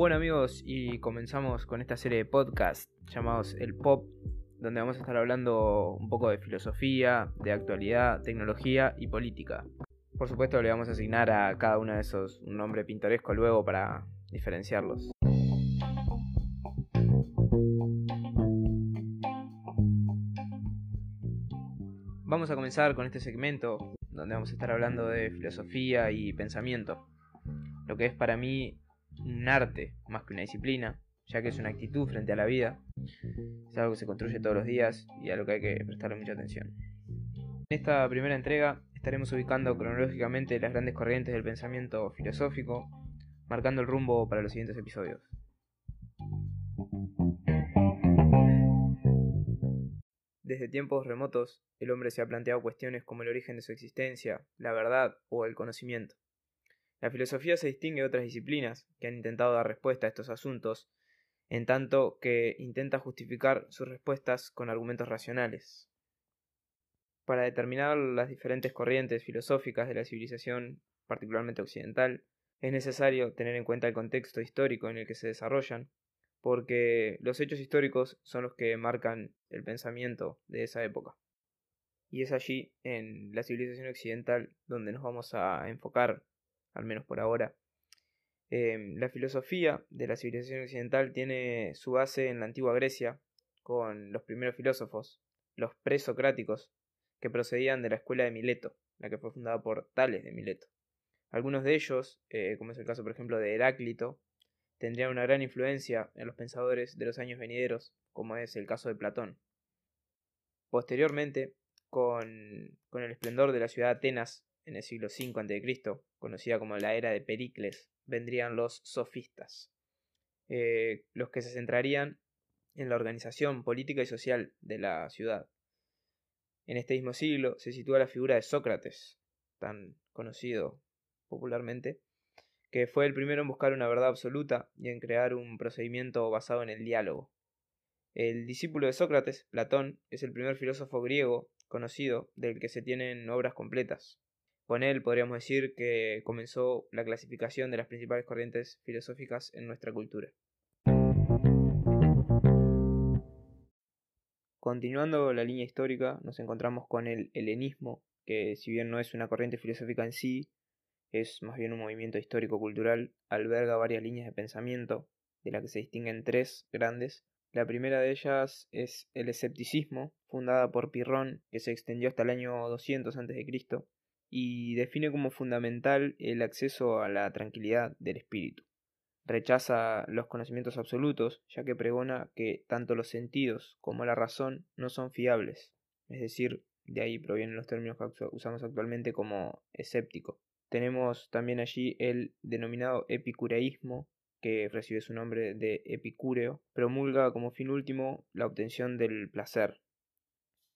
Bueno amigos, y comenzamos con esta serie de podcasts llamados El Pop, donde vamos a estar hablando un poco de filosofía, de actualidad, tecnología y política. Por supuesto le vamos a asignar a cada uno de esos un nombre pintoresco luego para diferenciarlos. Vamos a comenzar con este segmento donde vamos a estar hablando de filosofía y pensamiento, lo que es para mí un arte más que una disciplina, ya que es una actitud frente a la vida, es algo que se construye todos los días y a lo que hay que prestarle mucha atención. En esta primera entrega estaremos ubicando cronológicamente las grandes corrientes del pensamiento filosófico, marcando el rumbo para los siguientes episodios. Desde tiempos remotos, el hombre se ha planteado cuestiones como el origen de su existencia, la verdad o el conocimiento. La filosofía se distingue de otras disciplinas que han intentado dar respuesta a estos asuntos, en tanto que intenta justificar sus respuestas con argumentos racionales. Para determinar las diferentes corrientes filosóficas de la civilización, particularmente occidental, es necesario tener en cuenta el contexto histórico en el que se desarrollan, porque los hechos históricos son los que marcan el pensamiento de esa época. Y es allí, en la civilización occidental, donde nos vamos a enfocar al menos por ahora. Em, la filosofía de la civilización occidental tiene su base en la antigua Grecia, con los primeros filósofos, los presocráticos, que procedían de la escuela de Mileto, la que fue fundada por Tales de Mileto. Algunos de ellos, eh, como es el caso por ejemplo de Heráclito, tendrían una gran influencia en los pensadores de los años venideros, como es el caso de Platón. Posteriormente, con, con el esplendor de la ciudad de Atenas en el siglo V a.C., conocida como la era de Pericles, vendrían los sofistas, eh, los que se centrarían en la organización política y social de la ciudad. En este mismo siglo se sitúa la figura de Sócrates, tan conocido popularmente, que fue el primero en buscar una verdad absoluta y en crear un procedimiento basado en el diálogo. El discípulo de Sócrates, Platón, es el primer filósofo griego conocido del que se tienen obras completas. Con él podríamos decir que comenzó la clasificación de las principales corrientes filosóficas en nuestra cultura. Continuando la línea histórica, nos encontramos con el helenismo, que si bien no es una corriente filosófica en sí, es más bien un movimiento histórico-cultural, alberga varias líneas de pensamiento, de las que se distinguen tres grandes. La primera de ellas es el escepticismo, fundada por Pirrón, que se extendió hasta el año 200 a.C., y define como fundamental el acceso a la tranquilidad del espíritu. Rechaza los conocimientos absolutos, ya que pregona que tanto los sentidos como la razón no son fiables, es decir, de ahí provienen los términos que usamos actualmente como escéptico. Tenemos también allí el denominado epicureísmo, que recibe su nombre de epicúreo, promulga como fin último la obtención del placer,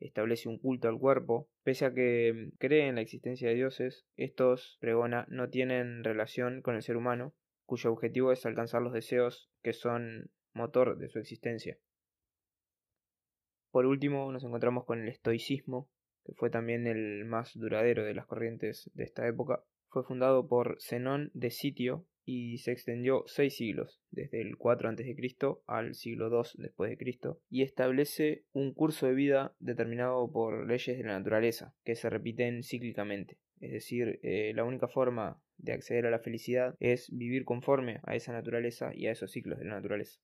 establece un culto al cuerpo, pese a que mm, cree en la existencia de dioses, estos, pregona, no tienen relación con el ser humano, cuyo objetivo es alcanzar los deseos que son motor de su existencia. Por último, nos encontramos con el estoicismo, que fue también el más duradero de las corrientes de esta época. Fue fundado por Zenón de Sitio y se extendió seis siglos, desde el 4 a.C. al siglo II Cristo, y establece un curso de vida determinado por leyes de la naturaleza, que se repiten cíclicamente. Es decir, eh, la única forma de acceder a la felicidad es vivir conforme a esa naturaleza y a esos ciclos de la naturaleza.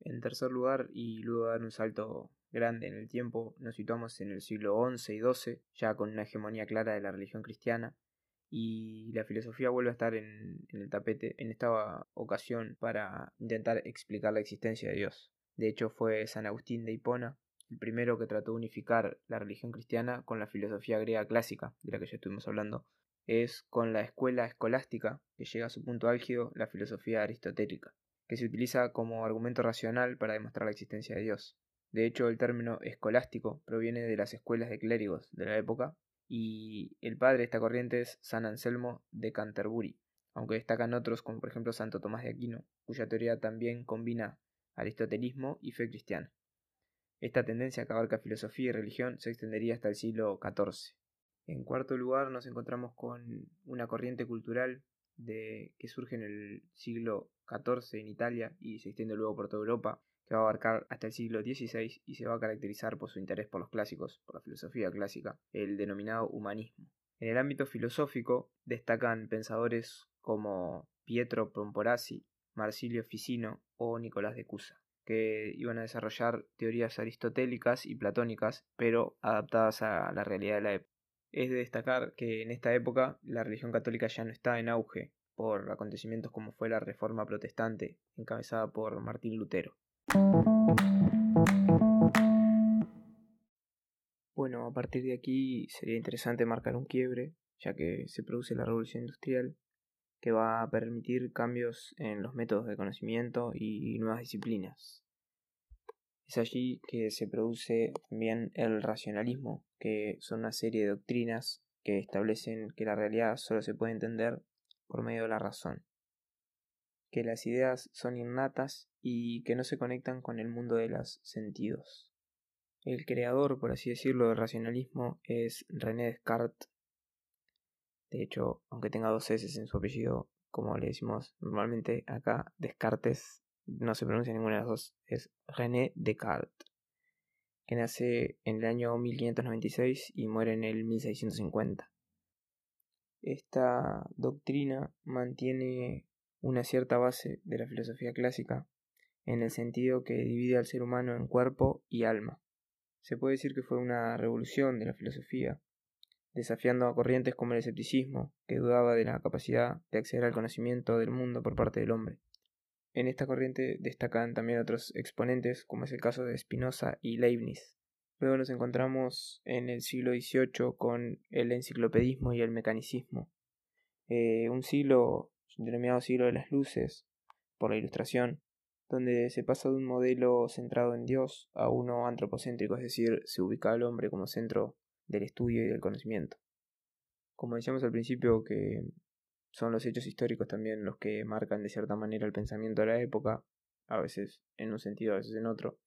En tercer lugar, y luego dar un salto grande en el tiempo, nos situamos en el siglo XI y XII, ya con una hegemonía clara de la religión cristiana, y la filosofía vuelve a estar en, el tapete en esta ocasión para intentar explicar la existencia de Dios. De hecho fue San Agustín de Hipona el primero que trató de unificar la religión cristiana con la filosofía griega clásica, de la que ya estuvimos hablando. Es con la escuela escolástica que llega a su punto álgido la filosofía aristotélica, que se utiliza como argumento racional para demostrar la existencia de Dios. De hecho, el término escolástico proviene de las escuelas de clérigos de la época y el padre de esta corriente es San Anselmo de Canterbury, aunque destacan otros como por ejemplo Santo Tomás de Aquino, cuya teoría también combina aristotelismo y fe cristiana. Esta tendencia que abarca filosofía y religión se extendería hasta el siglo XIV. En cuarto lugar nos encontramos con una corriente cultural de que surge en el siglo XIV en Italia y se extiende luego por toda Europa, que va a abarcar hasta el siglo XVI y se va a caracterizar por su interés por los clásicos, por la filosofía clásica, el denominado humanismo. En el ámbito filosófico destacan pensadores como Pietro Pomporazzi, Marsilio Ficino o Nicolás de Cusa, que iban a desarrollar teorías aristotélicas y platónicas, pero adaptadas a la realidad de la época. Es de destacar que en esta época la religión católica ya no está en auge por acontecimientos como fue la Reforma Protestante, encabezada por Martín Lutero. Bueno, a partir de aquí sería interesante marcar un quiebre, ya que se produce la revolución industrial, que va a permitir cambios en los métodos de conocimiento y nuevas disciplinas. Es allí que se produce también el racionalismo, que son una serie de doctrinas que establecen que la realidad solo se puede entender por medio de la razón, que las ideas son innatas y que no se conectan con el mundo de los sentidos. El creador, por así decirlo, del racionalismo es René Descartes. De hecho, aunque tenga dos S en su apellido, como le decimos normalmente acá, Descartes no se pronuncia ninguna de las dos, es René Descartes, que nace en el año 1596 y muere en el 1650. Esta doctrina mantiene una cierta base de la filosofía clásica en el sentido que divide al ser humano en cuerpo y alma. Se puede decir que fue una revolución de la filosofía, desafiando a corrientes como el escepticismo, que dudaba de la capacidad de acceder al conocimiento del mundo por parte del hombre. En esta corriente destacan también otros exponentes, como es el caso de Spinoza y Leibniz. Luego nos encontramos en el siglo XVIII con el enciclopedismo y el mecanicismo. Eh, un siglo denominado siglo de las luces, por la ilustración, donde se pasa de un modelo centrado en Dios a uno antropocéntrico, es decir, se ubica al hombre como centro del estudio y del conocimiento. Como decíamos al principio que son los hechos históricos también los que marcan de cierta manera el pensamiento de la época, a veces en un sentido, a veces en otro.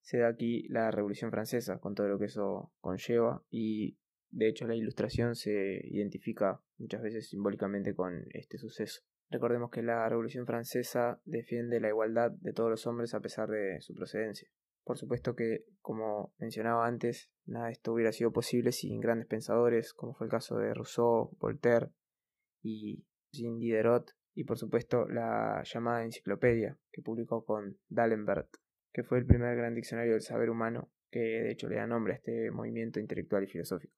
Se da aquí la Revolución Francesa, con todo lo que eso conlleva, y de hecho la ilustración se identifica muchas veces simbólicamente con este suceso. Recordemos que la Revolución Francesa defiende la igualdad de todos los hombres a pesar de su procedencia. Por supuesto que, como mencionaba antes, nada de esto hubiera sido posible sin grandes pensadores, como fue el caso de Rousseau, Voltaire, y Jean Diderot y por supuesto la llamada enciclopedia que publicó con D'Alembert, que fue el primer gran diccionario del saber humano que de hecho le da nombre a este movimiento intelectual y filosófico.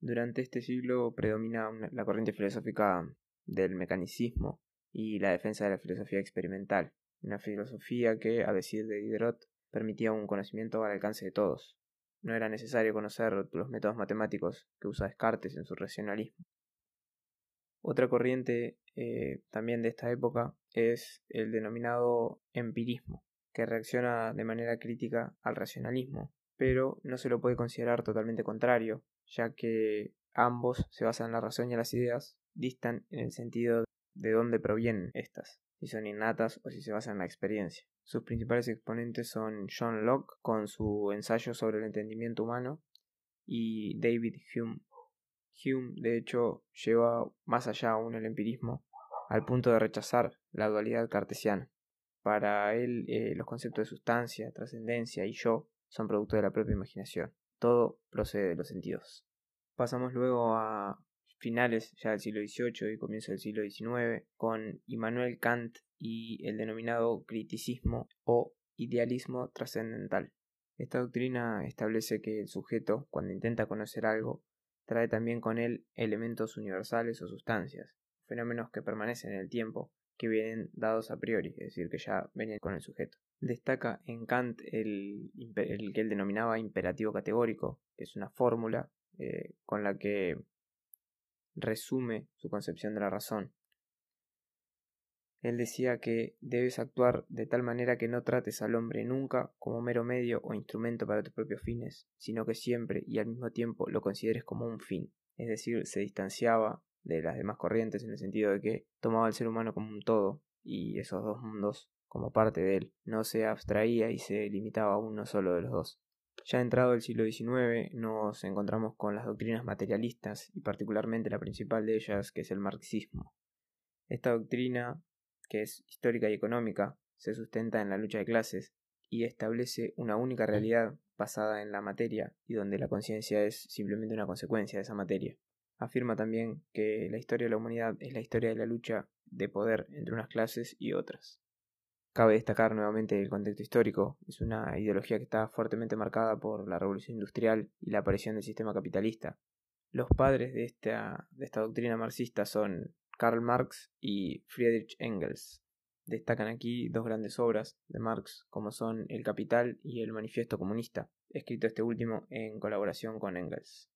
Durante este siglo predomina la corriente filosófica del mecanicismo y la defensa de la filosofía experimental, una filosofía que, a decir de Diderot, permitía un conocimiento al alcance de todos. No era necesario conocer los métodos matemáticos que usa Descartes en su racionalismo. Otra corriente eh, también de esta época es el denominado empirismo, que reacciona de manera crítica al racionalismo, pero no se lo puede considerar totalmente contrario, ya que ambos se basan en la razón y las ideas, distan en el sentido de dónde provienen estas, si son innatas o si se basan en la experiencia. Sus principales exponentes son John Locke con su ensayo sobre el entendimiento humano y David Hume Hume, de hecho, lleva más allá aún el empirismo, al punto de rechazar la dualidad cartesiana. Para él, eh, los conceptos de sustancia, trascendencia y yo son producto de la propia imaginación. Todo procede de los sentidos. Pasamos luego a finales ya del siglo XVIII y comienzo del siglo XIX con Immanuel Kant y el denominado criticismo o idealismo trascendental. Esta doctrina establece que el sujeto, cuando intenta conocer algo, trae también con él elementos universales o sustancias, fenómenos que permanecen en el tiempo, que vienen dados a priori, es decir, que ya venían con el sujeto. Destaca en Kant el, que él denominaba imperativo categórico, que es una fórmula eh, con la que resume su concepción de la razón. Él decía que debes actuar de tal manera que no trates al hombre nunca como mero medio o instrumento para tus propios fines, sino que siempre y al mismo tiempo lo consideres como un fin. Es decir, se distanciaba de las demás corrientes en el sentido de que tomaba al ser humano como un todo y esos dos mundos como parte de él. No se abstraía y se limitaba a uno solo de los dos. Ya entrado el siglo XIX nos encontramos con las doctrinas materialistas y particularmente la principal de ellas que es el marxismo Esta doctrina, que es histórica y económica, se sustenta en la lucha de clases y establece una única realidad basada en la materia y donde la conciencia es simplemente una consecuencia de esa materia. Afirma también que la historia de la humanidad es la historia de la lucha de poder entre unas clases y otras. Cabe destacar nuevamente el contexto histórico, es una ideología que está fuertemente marcada por la revolución industrial y la aparición del sistema capitalista. Los padres de esta, doctrina marxista son Karl Marx y Friedrich Engels. Destacan aquí dos grandes obras de Marx, como son El Capital y El Manifiesto Comunista, escrito este último en colaboración con Engels.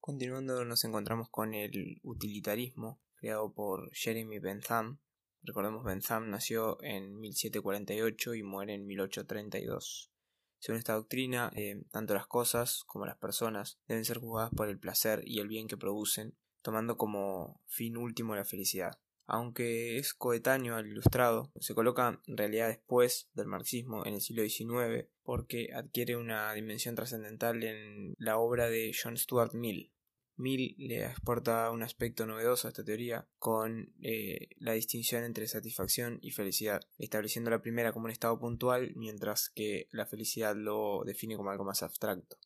Continuando nos encontramos con el utilitarismo, creado por Jeremy Bentham. Recordemos Bentham nació en 1748 y muere en 1832. Según esta doctrina, eh, tanto las cosas como las personas deben ser juzgadas por el placer y el bien que producen, tomando como fin último la felicidad. Aunque es coetáneo al ilustrado, se coloca en realidad después del marxismo en el siglo XIX porque adquiere una dimensión trascendental en la obra de John Stuart Mill. Mill le exporta un aspecto novedoso a esta teoría con eh, la distinción entre satisfacción y felicidad, estableciendo la primera como un estado puntual, mientras que la felicidad lo define como algo más abstracto.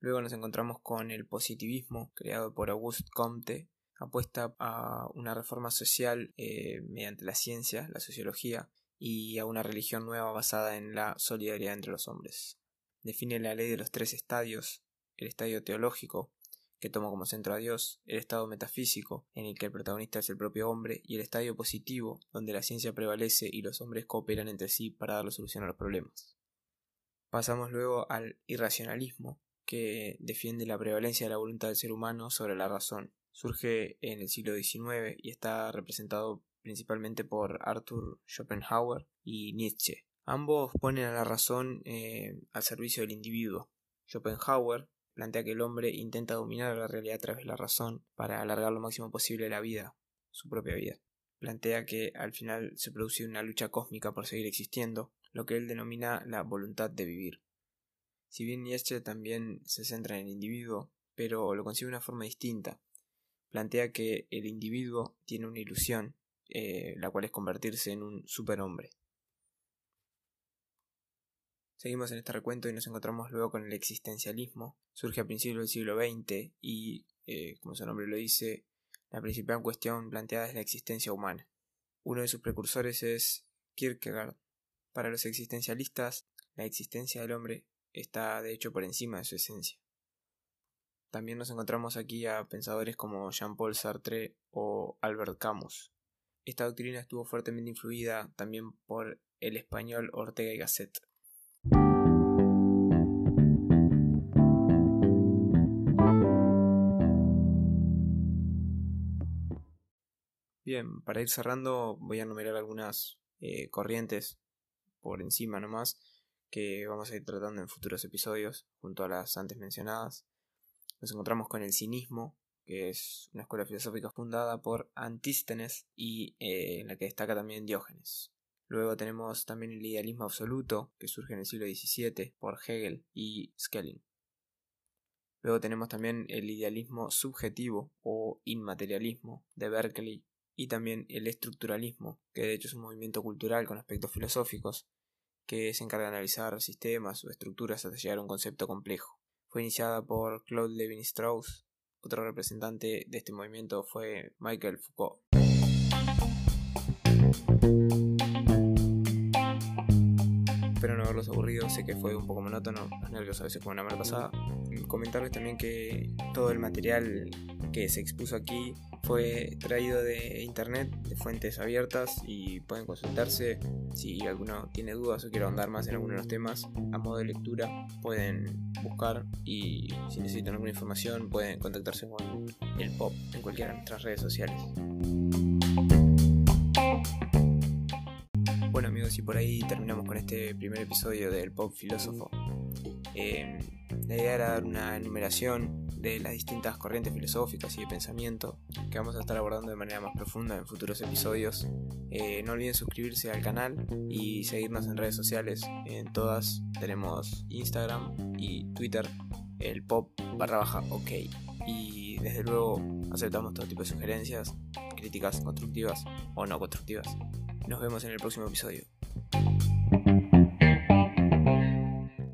Luego nos encontramos con el positivismo, creado por Auguste Comte, apuesta a una reforma social eh, mediante la ciencia, la sociología, y a una religión nueva basada en la solidaridad entre los hombres. Define la ley de los tres estadios, el estadio teológico, que toma como centro a Dios, el estado metafísico, en el que el protagonista es el propio hombre, y el estadio positivo, donde la ciencia prevalece y los hombres cooperan entre sí para dar solución a los problemas. Pasamos luego al irracionalismo, que defiende la prevalencia de la voluntad del ser humano sobre la razón. Surge en el siglo XIX y está representado principalmente por Arthur Schopenhauer y Nietzsche. Ambos ponen a la razón eh, al servicio del individuo. Schopenhauer plantea que el hombre intenta dominar la realidad a través de la razón para alargar lo máximo posible la vida, su propia vida. Plantea que al final se produce una lucha cósmica por seguir existiendo, lo que él denomina la voluntad de vivir. Si bien Nietzsche también se centra en el individuo, pero lo concibe de una forma distinta. Plantea que el individuo tiene una ilusión, eh, la cual es convertirse en un superhombre. Seguimos en este recuento y nos encontramos luego con el existencialismo. Surge a principios del siglo XX y, eh, como su nombre lo dice, la principal cuestión planteada es la existencia humana. Uno de sus precursores es Kierkegaard. Para los existencialistas, la existencia del hombre está de hecho por encima de su esencia. También nos encontramos aquí a pensadores como Jean-Paul Sartre o Albert Camus. Esta doctrina estuvo fuertemente influida también por el español Ortega y Gasset. Bien, para ir cerrando voy a enumerar algunas eh, corrientes por encima nomás que vamos a ir tratando en futuros episodios, junto a las antes mencionadas. Nos encontramos con el cinismo, que es una escuela filosófica fundada por Antístenes y eh, en la que destaca también Diógenes. Luego tenemos también el idealismo absoluto, que surge en el siglo XVII por Hegel y Schelling. Luego tenemos también el idealismo subjetivo o inmaterialismo de Berkeley y también el estructuralismo, que de hecho es un movimiento cultural con aspectos filosóficos, que se encarga de analizar sistemas o estructuras hasta llegar a un concepto complejo. Fue iniciada por Claude Lévi-Strauss. Otro representante de este movimiento fue Michael Foucault. Espero no haberlos aburrido, sé que fue un poco monótono, los nervios a veces como la mala pasada. Comentarles también que todo el material que se expuso aquí fue traído de internet, de fuentes abiertas y pueden consultarse si alguno tiene dudas o quiere ahondar más en alguno de los temas a modo de lectura pueden buscar y si necesitan alguna información pueden contactarse con el pop en cualquiera de nuestras redes sociales. Amigos y por ahí terminamos con este primer episodio del pop filósofo. Eh, la idea era dar una enumeración de las distintas corrientes filosóficas y de pensamiento que vamos a estar abordando de manera más profunda en futuros episodios. Eh, no olviden suscribirse al canal y seguirnos en redes sociales. En todas tenemos Instagram y Twitter, el pop barra baja ok. y desde luego aceptamos todo tipo de sugerencias, críticas constructivas o no constructivas. Nos vemos en el próximo episodio. thank you